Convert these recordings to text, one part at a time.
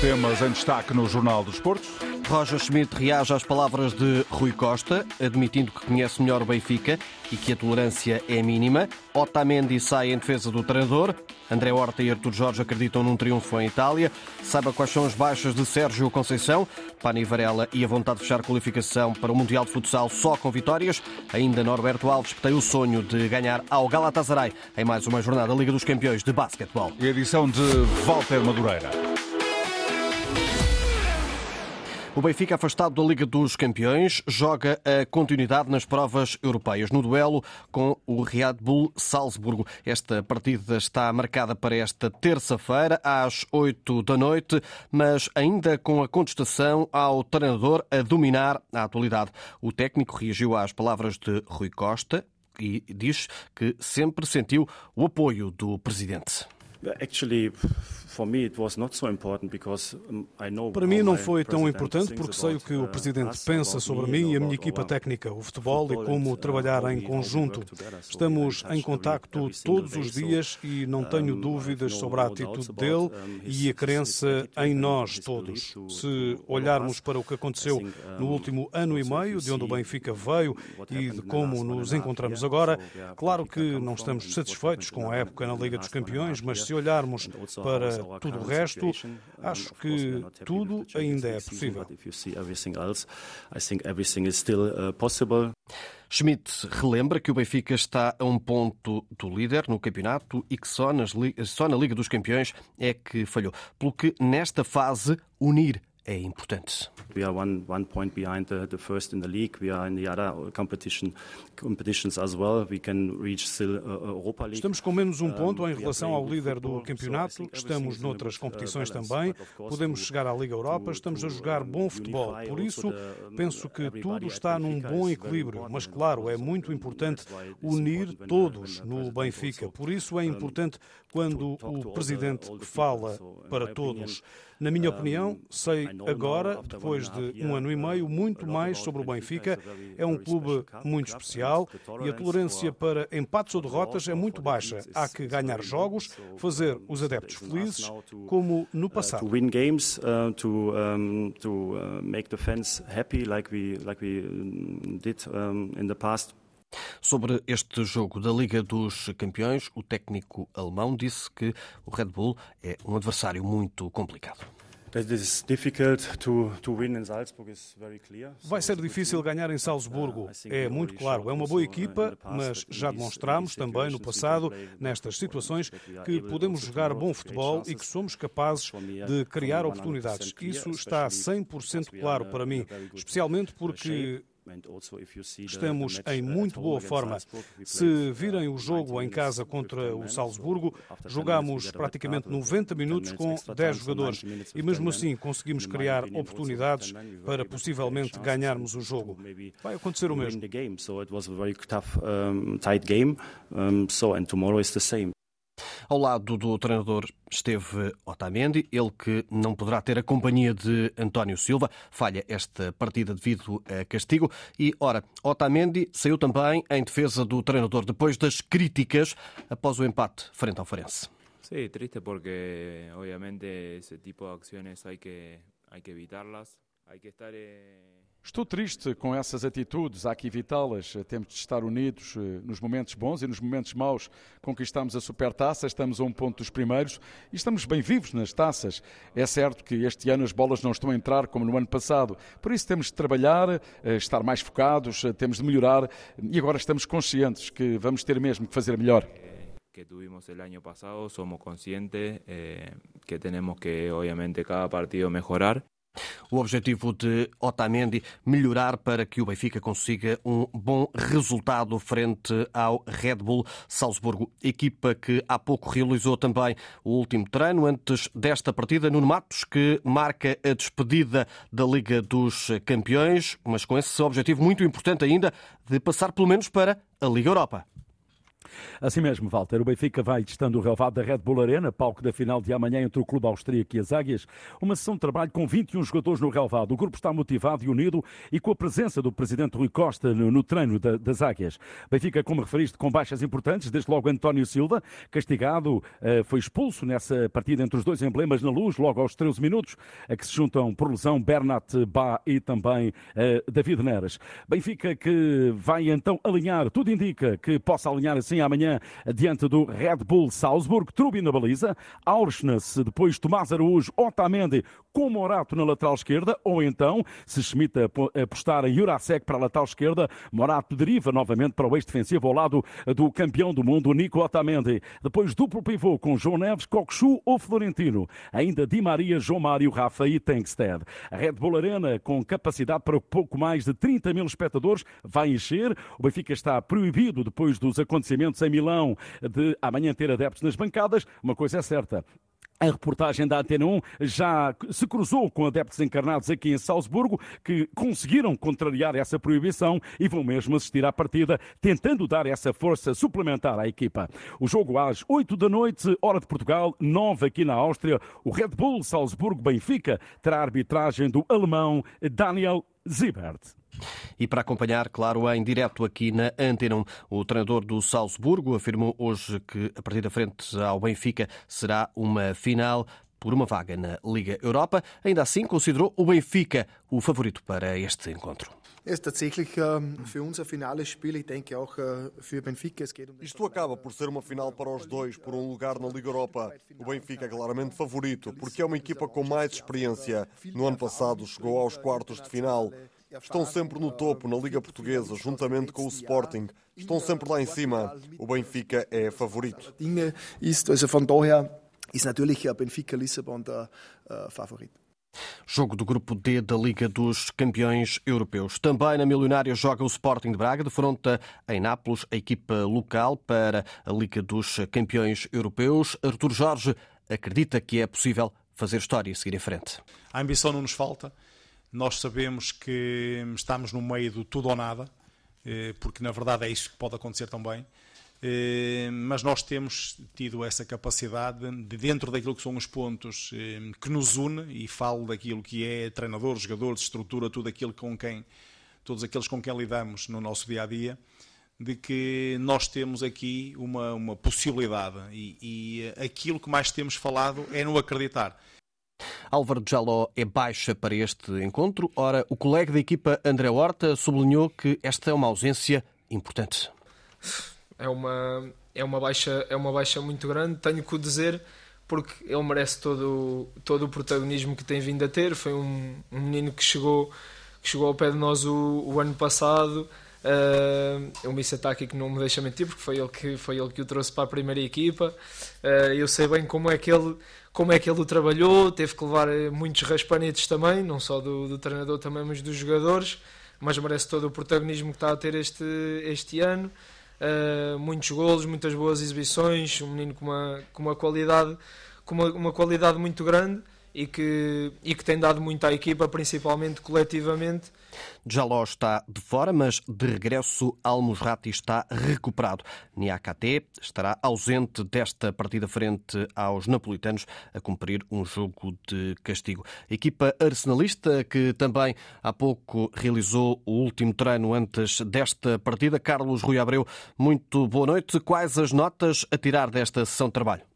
temas em destaque no Jornal dos Esportes. Roger Schmidt reage às palavras de Rui Costa, admitindo que conhece melhor o Benfica e que a tolerância é mínima. Otamendi sai em defesa do treinador. André Horta e Artur Jorge acreditam num triunfo em Itália. Saiba quais são as baixas de Sérgio Conceição, Pani Varela e a vontade de fechar qualificação para o Mundial de Futsal só com vitórias. Ainda Norberto Alves, que tem o sonho de ganhar ao Galatasaray em mais uma jornada da Liga dos Campeões de Basquetebol. Edição de Walter Madureira. O Benfica, afastado da Liga dos Campeões, joga a continuidade nas provas europeias, no duelo com o Red Bull Salzburgo. Esta partida está marcada para esta terça-feira, às 8 da noite, mas ainda com a contestação ao treinador a dominar a atualidade. O técnico reagiu às palavras de Rui Costa e diz que sempre sentiu o apoio do presidente. Actually, para mim não foi tão importante porque sei o que o uh, Presidente pensa sobre mim e a minha equipa técnica, o futebol e como uh, trabalhar em conjunto. Estamos em contacto todos os dias e não tenho dúvidas sobre a atitude dele e a crença em nós todos. Se olharmos para o que aconteceu no último ano e meio, de onde o Benfica veio e de como nos encontramos agora, claro que não estamos satisfeitos com a época na Liga dos Campeões, mas se olharmos para tudo o resto, acho que tudo ainda é possível. Schmidt relembra que o Benfica está a um ponto do líder no campeonato e que só, nas, só na Liga dos Campeões é que falhou. Pelo que, nesta fase, unir é importante. We are one, one point behind the, the first in the league. We are in the other competition, competitions as well. We can reach still uh, Europa League. Estamos com menos um ponto em relação ao líder do campeonato. Estamos noutras competições também. Podemos chegar à Liga Europa. Estamos a jogar bom futebol. Por isso, penso que tudo está num bom equilíbrio. Mas, claro, é muito importante unir todos no Benfica. Por isso é importante quando o presidente fala para todos. Na minha opinião, sei agora, depois de um ano e meio, muito mais sobre o Benfica. É um clube muito especial e a tolerância para empates ou derrotas é muito baixa. Há que ganhar jogos, fazer os adeptos felizes, como no uh, passado. To win games, uh, to to make the fans happy, like we like we did in the past. Sobre este jogo da Liga dos Campeões, o técnico alemão disse que o Red Bull é um adversário muito complicado. Vai ser difícil ganhar em Salzburgo. É muito claro. É uma boa equipa, mas já demonstramos também no passado, nestas situações, que podemos jogar bom futebol e que somos capazes de criar oportunidades. Isso está 100% claro para mim, especialmente porque Estamos em muito boa forma. Se virem o jogo em casa contra o Salzburgo, jogamos praticamente 90 minutos com 10 jogadores e mesmo assim conseguimos criar oportunidades para possivelmente ganharmos o jogo. Vai acontecer o mesmo. Ao lado do treinador esteve Otamendi, ele que não poderá ter a companhia de António Silva, falha esta partida devido a castigo. E, ora, Otamendi saiu também em defesa do treinador depois das críticas após o empate frente ao Farense. Sí, triste porque obviamente ese tipo de acciones hay que, hay que evitarlas, hay que estar... Eh... Estou triste com essas atitudes, há que evitá-las. Temos de estar unidos eh, nos momentos bons e nos momentos maus. Conquistamos a supertaça, estamos a um ponto dos primeiros e estamos bem vivos nas taças. É certo que este ano as bolas não estão a entrar como no ano passado, por isso temos de trabalhar, eh, estar mais focados, eh, temos de melhorar e agora estamos conscientes que vamos ter mesmo que fazer melhor. que tuvimos el año pasado, somos conscientes eh, que tenemos que obviamente cada partido mejorar o objetivo de Otamendi melhorar para que o Benfica consiga um bom resultado frente ao Red Bull Salzburgo, equipa que há pouco realizou também o último treino antes desta partida no Matos, que marca a despedida da Liga dos Campeões, mas com esse objetivo muito importante ainda de passar pelo menos para a Liga Europa. Assim mesmo, Walter, o Benfica vai testando o relevado da Red Bull Arena, palco da final de amanhã entre o clube austríaco e as Águias. Uma sessão de trabalho com 21 jogadores no relevado. O grupo está motivado e unido e com a presença do presidente Rui Costa no, no treino da, das Águias. Benfica, como referiste, com baixas importantes, desde logo António Silva, castigado, eh, foi expulso nessa partida entre os dois emblemas na luz, logo aos 13 minutos, a que se juntam por lesão Bernat Bá e também eh, David Neres. Benfica que vai então alinhar, tudo indica que possa alinhar assim amanhã diante do Red Bull Salzburg, Trubi na baliza, Aursnes, depois Tomás Araújo, Otamendi com Morato na lateral esquerda, ou então, se Schmidt apostar em Jurasek para a lateral esquerda, Morato deriva novamente para o ex-defensivo ao lado do campeão do mundo, Nico Otamendi. Depois duplo pivô com João Neves, Coxu ou Florentino. Ainda Di Maria, João Mário, Rafa e Tenkstead. A Red Bull Arena, com capacidade para pouco mais de 30 mil espectadores, vai encher. O Benfica está proibido, depois dos acontecimentos em Milão, de amanhã ter adeptos nas bancadas. Uma coisa é certa, a reportagem da Antena 1 já se cruzou com adeptos encarnados aqui em Salzburgo que conseguiram contrariar essa proibição e vão mesmo assistir à partida, tentando dar essa força suplementar à equipa. O jogo às 8 da noite, hora de Portugal, 9 aqui na Áustria. O Red Bull Salzburgo-Benfica terá a arbitragem do alemão Daniel Zibert. E para acompanhar, claro, em direto aqui na Antena, o treinador do Salzburgo afirmou hoje que a partida frente ao Benfica será uma final por uma vaga na Liga Europa. Ainda assim, considerou o Benfica o favorito para este encontro. Isto acaba por ser uma final para os dois, por um lugar na Liga Europa. O Benfica é claramente favorito, porque é uma equipa com mais experiência. No ano passado chegou aos quartos de final. Estão sempre no topo na Liga Portuguesa, juntamente com o Sporting. Estão sempre lá em cima. O Benfica é favorito. ist natürlich Benfica Lissabon der Favorit. Jogo do grupo D da Liga dos Campeões Europeus. Também na Milionária joga o Sporting de Braga, defronta em Nápoles a equipa local para a Liga dos Campeões Europeus. Artur Jorge acredita que é possível fazer história e seguir em frente. A ambição não nos falta. Nós sabemos que estamos no meio do tudo ou nada, eh, porque na verdade é isso que pode acontecer também. Eh, mas nós temos tido essa capacidade de, dentro daquilo que são os pontos eh, que nos une, e falo daquilo que é treinadores, jogadores, estrutura, tudo aquilo com quem, todos aqueles com quem lidamos no nosso dia a dia, de que nós temos aqui uma, uma possibilidade e, e aquilo que mais temos falado é no acreditar. Álvaro Jaló é baixa para este encontro. Ora, o colega da equipa André Horta sublinhou que esta é uma ausência importante. É uma, é uma, baixa, é uma baixa muito grande, tenho que o dizer, porque ele merece todo, todo o protagonismo que tem vindo a ter. Foi um, um menino que chegou, que chegou ao pé de nós o, o ano passado. Uh, o Misataki que não me deixa mentir porque foi ele que foi ele que o trouxe para a primeira equipa uh, eu sei bem como é que ele como é que ele o trabalhou, teve que levar eh, muitos raspanetes também, não só do, do treinador também, mas dos jogadores, mas merece todo o protagonismo que está a ter este, este ano. Uh, muitos golos, muitas boas exibições, um menino com uma, com uma qualidade com uma, uma qualidade muito grande e que, e que tem dado muito à equipa, principalmente coletivamente. Jaló está de fora, mas de regresso Almusrati está recuperado. Niakate estará ausente desta partida frente aos napolitanos a cumprir um jogo de castigo. A equipa arsenalista que também há pouco realizou o último treino antes desta partida. Carlos Rui Abreu, muito boa noite. Quais as notas a tirar desta sessão de trabalho?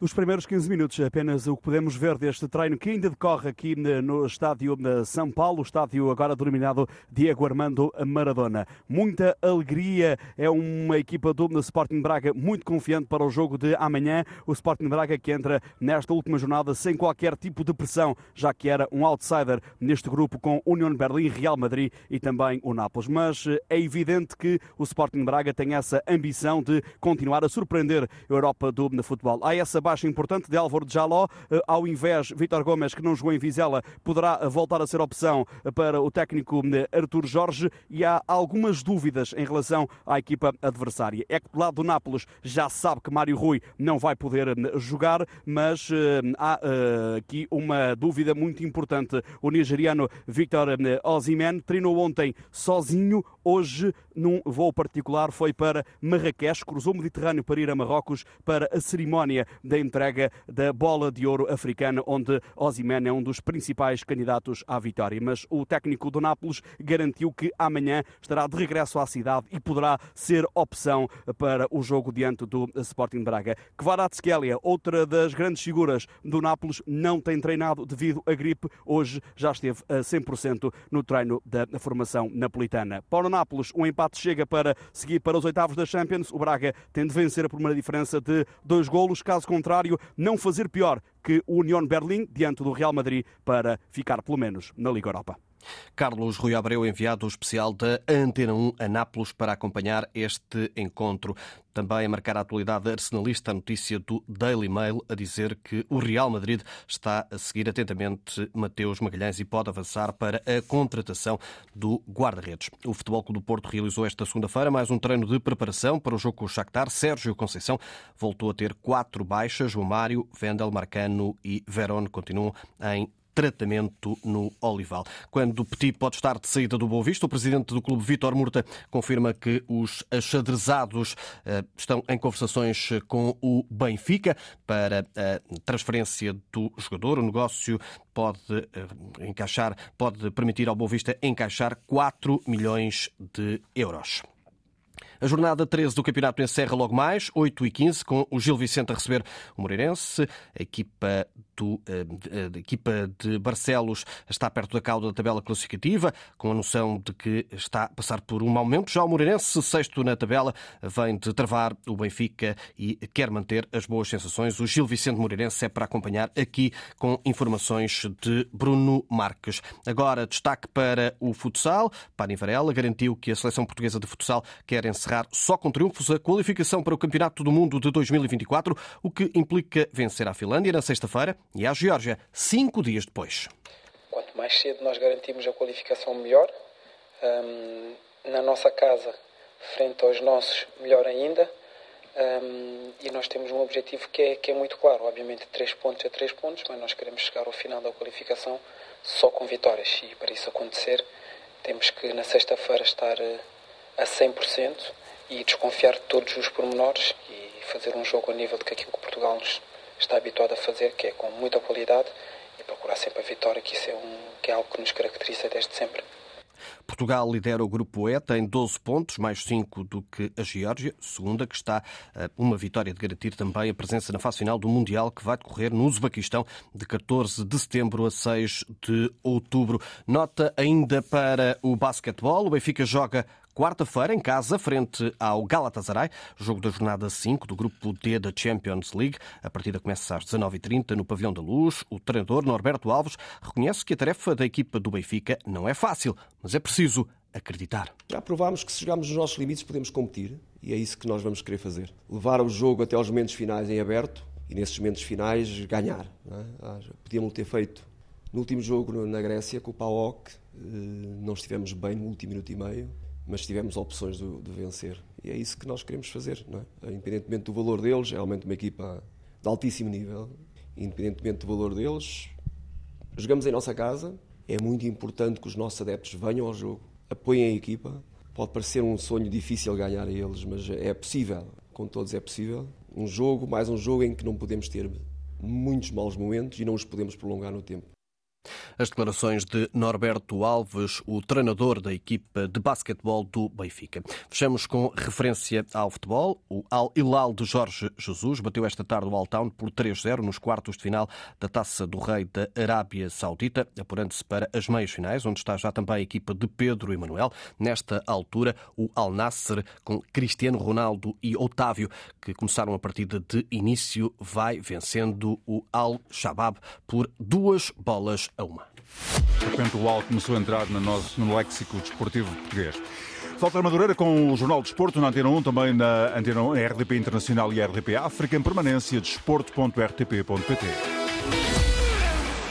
Dos primeiros 15 minutos, apenas o que podemos ver deste treino que ainda decorre aqui no estádio de São Paulo, o estádio agora denominado Diego Armando Maradona. Muita alegria, é uma equipa do Sporting Braga muito confiante para o jogo de amanhã. O Sporting Braga que entra nesta última jornada sem qualquer tipo de pressão, já que era um outsider neste grupo com União Berlim, Real Madrid e também o Nápoles. Mas é evidente que o Sporting Braga tem essa ambição de continuar a surpreender a Europa do futebol. Há essa baixa importante de Álvaro de Jaló. Ao invés, Vítor Gomes, que não jogou em Vizela, poderá voltar a ser opção para o técnico Artur Jorge e há algumas dúvidas em relação à equipa adversária. É que do lado do Nápoles já sabe que Mário Rui não vai poder jogar, mas há aqui uma dúvida muito importante. O nigeriano Victor Osimhen treinou ontem sozinho, hoje num voo particular foi para Marrakech, cruzou o Mediterrâneo para ir a Marrocos para a cerimónia da entrega da bola de ouro africana, onde Osimhen é um dos principais candidatos à vitória. Mas o técnico do Nápoles garantiu que amanhã estará de regresso à cidade e poderá ser opção para o jogo diante do Sporting Braga. Kvaratskhelia, outra das grandes figuras do Nápoles, não tem treinado devido à gripe. Hoje já esteve a 100% no treino da formação napolitana. Para o Nápoles, o empate chega para seguir para os oitavos da Champions. O Braga tem de vencer por uma diferença de dois golos, caso contrário, não fazer pior que o Union Berlim diante do Real Madrid para ficar pelo menos na Liga Europa. Carlos Rui Abreu, enviado especial da Antena 1 a Nápoles para acompanhar este encontro. Também a marcar a atualidade arsenalista a notícia do Daily Mail a dizer que o Real Madrid está a seguir atentamente Mateus Magalhães e pode avançar para a contratação do guarda-redes. O Futebol Clube do Porto realizou esta segunda-feira mais um treino de preparação para o jogo com o Shakhtar. Sérgio Conceição voltou a ter quatro baixas. O Mário, Vendel, Marcano e Verón continuam em tratamento no Olival. Quando Petit pode estar de saída do Boa Vista, o presidente do clube, Vítor Murta, confirma que os achadrezados eh, estão em conversações com o Benfica para a transferência do jogador. O negócio pode eh, encaixar, pode permitir ao Boa Vista encaixar 4 milhões de euros. A jornada 13 do campeonato encerra logo mais, 8 e 15, com o Gil Vicente a receber o Moreirense. A equipa, do, a equipa de Barcelos está perto da cauda da tabela classificativa, com a noção de que está a passar por um mau momento. Já o Moreirense, sexto na tabela, vem de travar o Benfica e quer manter as boas sensações. O Gil Vicente Moreirense é para acompanhar aqui com informações de Bruno Marques. Agora, destaque para o futsal. Pani Varela garantiu que a seleção portuguesa de futsal quer encerrar só com triunfos a qualificação para o Campeonato do Mundo de 2024, o que implica vencer a Finlândia na sexta-feira e a Geórgia cinco dias depois. Quanto mais cedo nós garantimos a qualificação, melhor. Um, na nossa casa, frente aos nossos, melhor ainda. Um, e nós temos um objetivo que é, que é muito claro. Obviamente, três pontos é três pontos, mas nós queremos chegar ao final da qualificação só com vitórias. E para isso acontecer, temos que na sexta-feira estar eh, a 100% e desconfiar de todos os pormenores e fazer um jogo a nível de que aquilo que Portugal nos está habituado a fazer, que é com muita qualidade e procurar sempre a vitória, que isso é, um, que é algo que nos caracteriza desde sempre. Portugal lidera o grupo E, tem 12 pontos, mais 5 do que a Geórgia, segunda, que está uma vitória de garantir também a presença na fase final do Mundial, que vai decorrer no Uzbequistão de 14 de setembro a 6 de outubro. Nota ainda para o basquetebol, o Benfica joga quarta-feira, em casa, frente ao Galatasaray, jogo da jornada 5 do grupo D da Champions League. A partida começa às 19h30 no Pavilhão da Luz. O treinador Norberto Alves reconhece que a tarefa da equipa do Benfica não é fácil, mas é preciso acreditar. Já provámos que se jogarmos nos nossos limites podemos competir e é isso que nós vamos querer fazer. Levar o jogo até aos momentos finais em aberto e nesses momentos finais ganhar. É? ah, podíamos ter feito no último jogo na Grécia com o PAOK, eh, não estivemos bem no último minuto e meio mas tivemos opções de, de, vencer. E é isso que nós queremos fazer, é? Independentemente do valor deles, é realmente uma equipa de altíssimo nível, independentemente do valor deles, jogamos em nossa casa, é muito importante que os nossos adeptos venham ao jogo, apoiem a equipa. Pode parecer um sonho difícil ganhar a eles, mas é possível, com todos é possível. Um jogo, mais um jogo em que não podemos ter muitos maus momentos e não os podemos prolongar no tempo. As declarações de Norberto Alves, o treinador da equipa de basquetebol do Benfica. Fechamos com referência ao futebol. O Al Hilal de Jorge Jesus bateu esta tarde o Altown por 3-0 nos quartos de final da Taça do Rei da Arábia Saudita, apurando-se para as meias finais, onde está já também a equipa de Pedro e Manuel. Nesta altura, o Al Nasser com Cristiano Ronaldo e Otávio, que começaram a partida de início, vai vencendo o Al Shabab por duas bolas a uma. De repente o Al começou a entrar no, nosso, no léxico desportivo português. Walter Madureira com o Jornal de Desporto na Antena 1, também na Antena 1, RDP Internacional e RDP África, em permanência, desporto.rtp.pt.